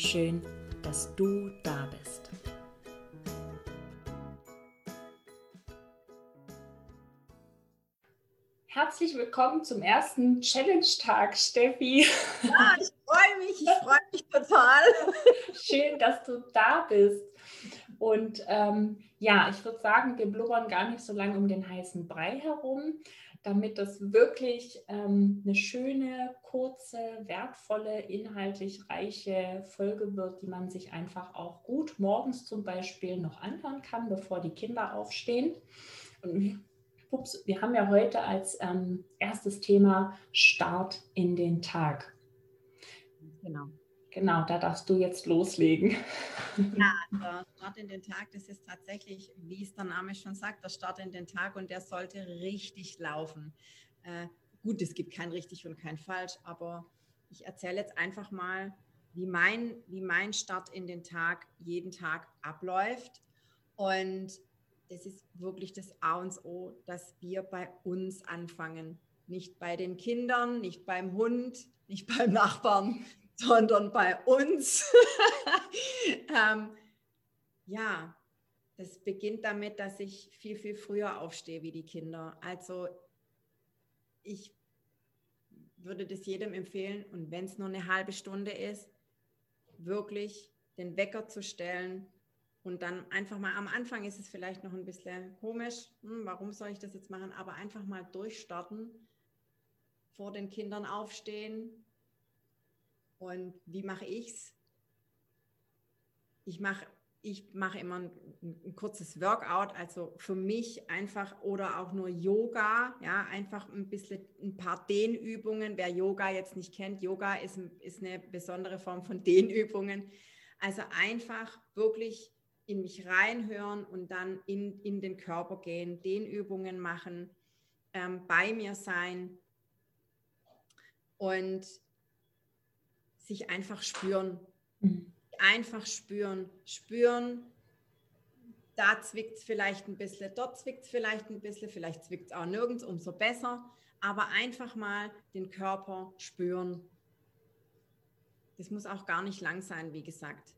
Schön, dass du da bist. Herzlich willkommen zum ersten Challenge-Tag, Steffi. Ja, ich freue mich, ich freue mich total. Schön, dass du da bist. Und ähm, ja, ich würde sagen, wir blubbern gar nicht so lange um den heißen Brei herum, damit das wirklich ähm, eine schöne, kurze, wertvolle, inhaltlich reiche Folge wird, die man sich einfach auch gut morgens zum Beispiel noch anhören kann, bevor die Kinder aufstehen. Und ups, wir haben ja heute als ähm, erstes Thema Start in den Tag. Genau. Genau, da darfst du jetzt loslegen. Ja, der Start in den Tag, das ist tatsächlich, wie es der Name schon sagt, der Start in den Tag und der sollte richtig laufen. Äh, gut, es gibt kein richtig und kein falsch, aber ich erzähle jetzt einfach mal, wie mein, wie mein Start in den Tag jeden Tag abläuft. Und das ist wirklich das A und O, dass wir bei uns anfangen. Nicht bei den Kindern, nicht beim Hund, nicht beim Nachbarn, sondern bei uns. ähm, ja, das beginnt damit, dass ich viel, viel früher aufstehe wie die Kinder. Also ich würde das jedem empfehlen und wenn es nur eine halbe Stunde ist, wirklich den Wecker zu stellen und dann einfach mal am Anfang ist es vielleicht noch ein bisschen komisch, hm, warum soll ich das jetzt machen, aber einfach mal durchstarten, vor den Kindern aufstehen, und wie mache ich es? Ich mache ich mache immer ein, ein, kurzes Workout, also für mich einfach oder auch nur Yoga, ja, einfach ein bisschen ein paar Dehnübungen. Wer Yoga jetzt nicht kennt, Yoga ist, ist eine besondere Form von Dehnübungen. Also einfach wirklich in mich reinhören und dann in, in den Körper gehen, Dehnübungen machen, ähm, bei mir sein. Und sich einfach spüren. Mhm. Einfach spüren. Spüren, da zwickt es vielleicht ein bisschen, dort zwickt es vielleicht ein bisschen, vielleicht zwickt es auch nirgends, umso besser. Aber einfach mal den Körper spüren. Das muss auch gar nicht lang sein, wie gesagt.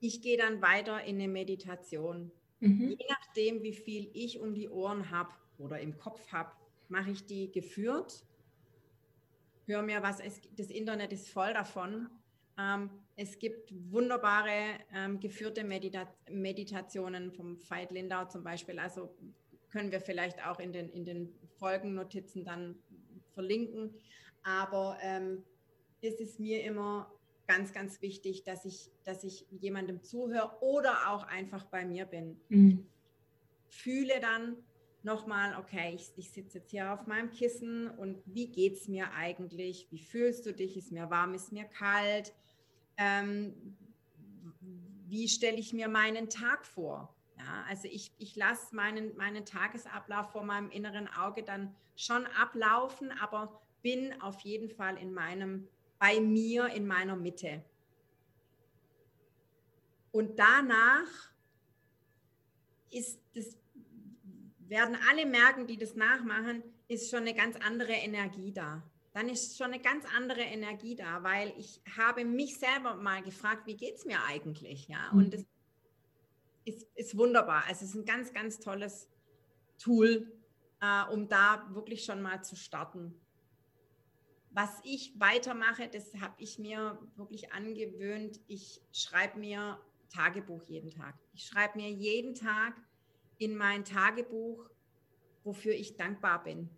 Ich gehe dann weiter in eine Meditation. Mhm. Je nachdem, wie viel ich um die Ohren habe oder im Kopf habe, mache ich die geführt hör mir was, es, das Internet ist voll davon. Ähm, es gibt wunderbare ähm, geführte Medita Meditationen vom Veit Lindau zum Beispiel. Also können wir vielleicht auch in den, in den Folgennotizen dann verlinken. Aber ähm, es ist mir immer ganz, ganz wichtig, dass ich, dass ich jemandem zuhöre oder auch einfach bei mir bin. Mhm. Fühle dann, nochmal, okay, ich, ich sitze jetzt hier auf meinem Kissen und wie geht es mir eigentlich? Wie fühlst du dich? Ist mir warm, ist mir kalt? Ähm, wie stelle ich mir meinen Tag vor? Ja, also ich, ich lasse meinen, meinen Tagesablauf vor meinem inneren Auge dann schon ablaufen, aber bin auf jeden Fall in meinem, bei mir in meiner Mitte. Und danach ist das werden alle merken, die das nachmachen, ist schon eine ganz andere Energie da. Dann ist schon eine ganz andere Energie da, weil ich habe mich selber mal gefragt, wie geht es mir eigentlich? Ja, und das ist, ist wunderbar. Also es ist ein ganz, ganz tolles Tool, äh, um da wirklich schon mal zu starten. Was ich weitermache, das habe ich mir wirklich angewöhnt. Ich schreibe mir Tagebuch jeden Tag. Ich schreibe mir jeden Tag in mein Tagebuch, wofür ich dankbar bin.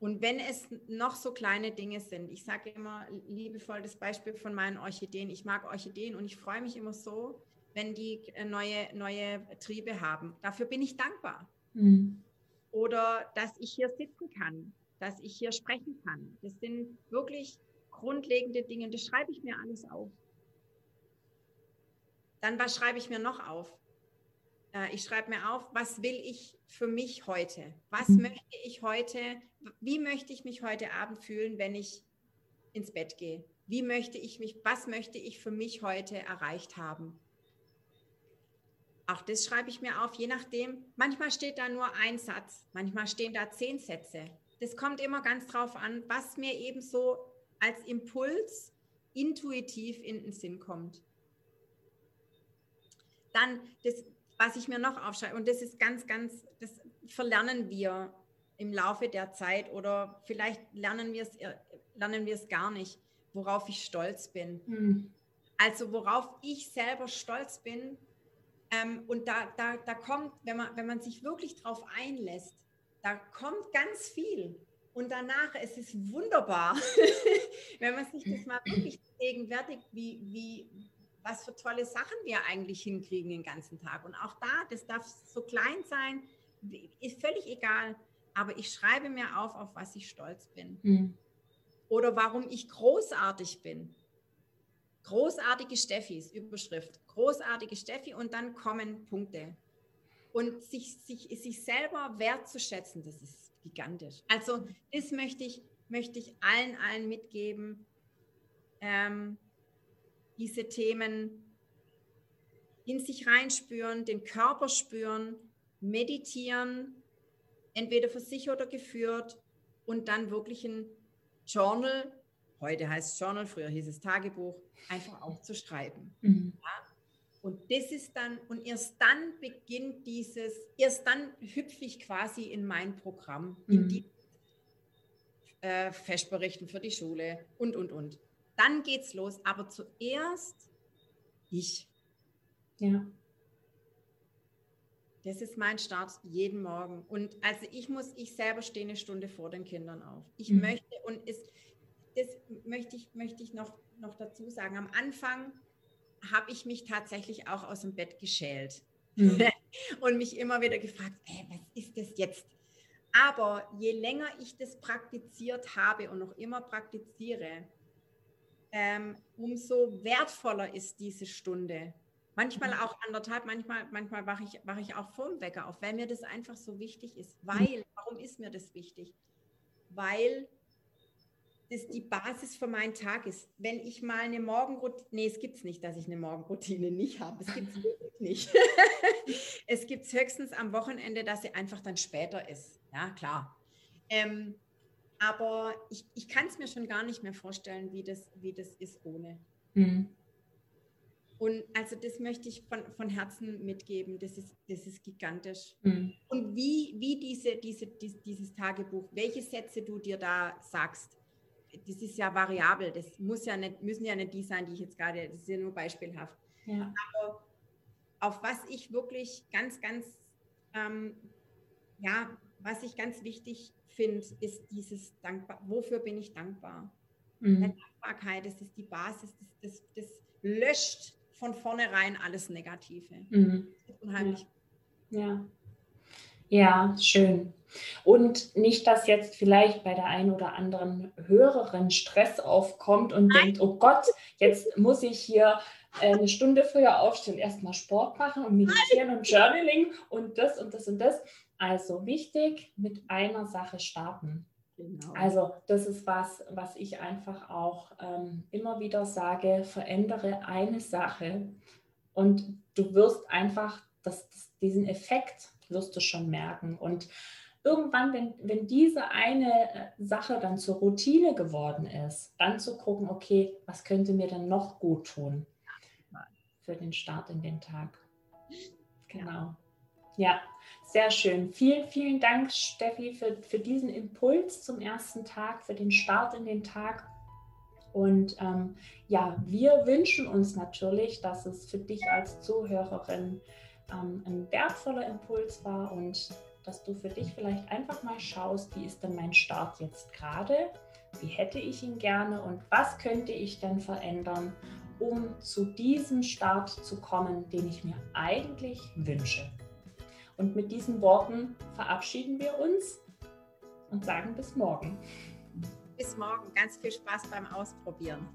Und wenn es noch so kleine Dinge sind, ich sage immer liebevoll das Beispiel von meinen Orchideen. Ich mag Orchideen und ich freue mich immer so, wenn die äh, neue, neue Triebe haben. Dafür bin ich dankbar. Mhm. Oder dass ich hier sitzen kann, dass ich hier sprechen kann. Das sind wirklich grundlegende Dinge, das schreibe ich mir alles auf. Dann was schreibe ich mir noch auf? Äh, ich schreibe mir auf, was will ich für mich heute? Was mhm. möchte ich heute, wie möchte ich mich heute Abend fühlen, wenn ich ins Bett gehe? Wie möchte ich mich, was möchte ich für mich heute erreicht haben? Auch das schreibe ich mir auf, je nachdem. Manchmal steht da nur ein Satz, manchmal stehen da zehn Sätze. Das kommt immer ganz drauf an, was mir eben so als Impuls intuitiv in den Sinn kommt. Dann das, was ich mir noch aufschreibe, und das ist ganz, ganz, das verlernen wir im Laufe der Zeit oder vielleicht lernen wir es, äh, lernen wir es gar nicht, worauf ich stolz bin. Hm. Also worauf ich selber stolz bin. Ähm, und da, da, da kommt, wenn man, wenn man sich wirklich drauf einlässt, da kommt ganz viel. Und danach, es ist wunderbar, wenn man sich das mal wirklich gegenwärtigt, wie, wie, was für tolle Sachen wir eigentlich hinkriegen den ganzen Tag. Und auch da, das darf so klein sein, ist völlig egal. Aber ich schreibe mir auf, auf was ich stolz bin. Mhm. Oder warum ich großartig bin. Großartige Steffis, Überschrift. Großartige Steffi und dann kommen Punkte. Und sich, sich, sich selber wertzuschätzen, das ist gigantisch. Also das möchte ich, möchte ich allen, allen mitgeben. Ähm, diese Themen in sich reinspüren, den Körper spüren, meditieren, entweder für sich oder geführt und dann wirklich ein Journal, heute heißt es Journal, früher hieß es Tagebuch, einfach auch zu schreiben. Mhm. Ja? Und das ist dann, und erst dann beginnt dieses, erst dann hüpfe ich quasi in mein Programm, in mhm. die äh, Festberichten für die Schule und, und, und dann geht's los. Aber zuerst ich. Ja. Das ist mein Start jeden Morgen. Und also ich muss, ich selber stehe eine Stunde vor den Kindern auf. Ich mhm. möchte, und es, das möchte ich, möchte ich noch, noch dazu sagen. Am Anfang habe ich mich tatsächlich auch aus dem Bett geschält mhm. und mich immer wieder gefragt, ey, was ist das jetzt? Aber je länger ich das praktiziert habe und noch immer praktiziere, ähm, umso wertvoller ist diese Stunde. Manchmal mhm. auch anderthalb, manchmal, manchmal wache ich, wache ich auch vorm Wecker auf, weil mir das einfach so wichtig ist. Mhm. Weil, warum ist mir das wichtig? Weil das die Basis für meinen Tag ist. Wenn ich mal eine Morgenroutine, nee, es gibt es nicht, dass ich eine Morgenroutine nicht habe. Es gibt es nicht. es gibt es höchstens am Wochenende, dass sie einfach dann später ist. Ja, klar. Ähm, aber ich, ich kann es mir schon gar nicht mehr vorstellen, wie das, wie das ist ohne. Mhm. Und also das möchte ich von, von Herzen mitgeben. Das ist, das ist gigantisch. Mhm. Und wie, wie diese, diese, dies, dieses Tagebuch, welche Sätze du dir da sagst, das ist ja variabel. Das muss ja nicht, müssen ja nicht die sein, die ich jetzt gerade, das ist ja nur beispielhaft. Ja. Aber auf was ich wirklich ganz, ganz, ähm, ja, was ich ganz wichtig finde, ist dieses Dankbar, wofür bin ich dankbar? Mhm. Dankbarkeit, das ist die Basis, das, das, das löscht von vornherein alles Negative. Mhm. Unheimlich. Ja. ja. schön. Und nicht, dass jetzt vielleicht bei der einen oder anderen Hörerin Stress aufkommt und Nein. denkt, oh Gott, jetzt muss ich hier äh, eine Stunde früher aufstehen, erstmal Sport machen und meditieren Nein. und Journaling und das und das und das. Also wichtig, mit einer Sache starten. Genau. Also das ist was, was ich einfach auch ähm, immer wieder sage, verändere eine Sache und du wirst einfach das, das, diesen Effekt wirst du schon merken. Und irgendwann, wenn, wenn diese eine äh, Sache dann zur Routine geworden ist, dann zu gucken, okay, was könnte mir dann noch gut tun für den Start in den Tag. Genau. Ja, sehr schön. Vielen, vielen Dank, Steffi, für, für diesen Impuls zum ersten Tag, für den Start in den Tag. Und ähm, ja, wir wünschen uns natürlich, dass es für dich als Zuhörerin ähm, ein wertvoller Impuls war und dass du für dich vielleicht einfach mal schaust, wie ist denn mein Start jetzt gerade? Wie hätte ich ihn gerne und was könnte ich denn verändern, um zu diesem Start zu kommen, den ich mir eigentlich wünsche? Und mit diesen Worten verabschieden wir uns und sagen bis morgen. bis morgen. Ganz viel Spaß beim Ausprobieren.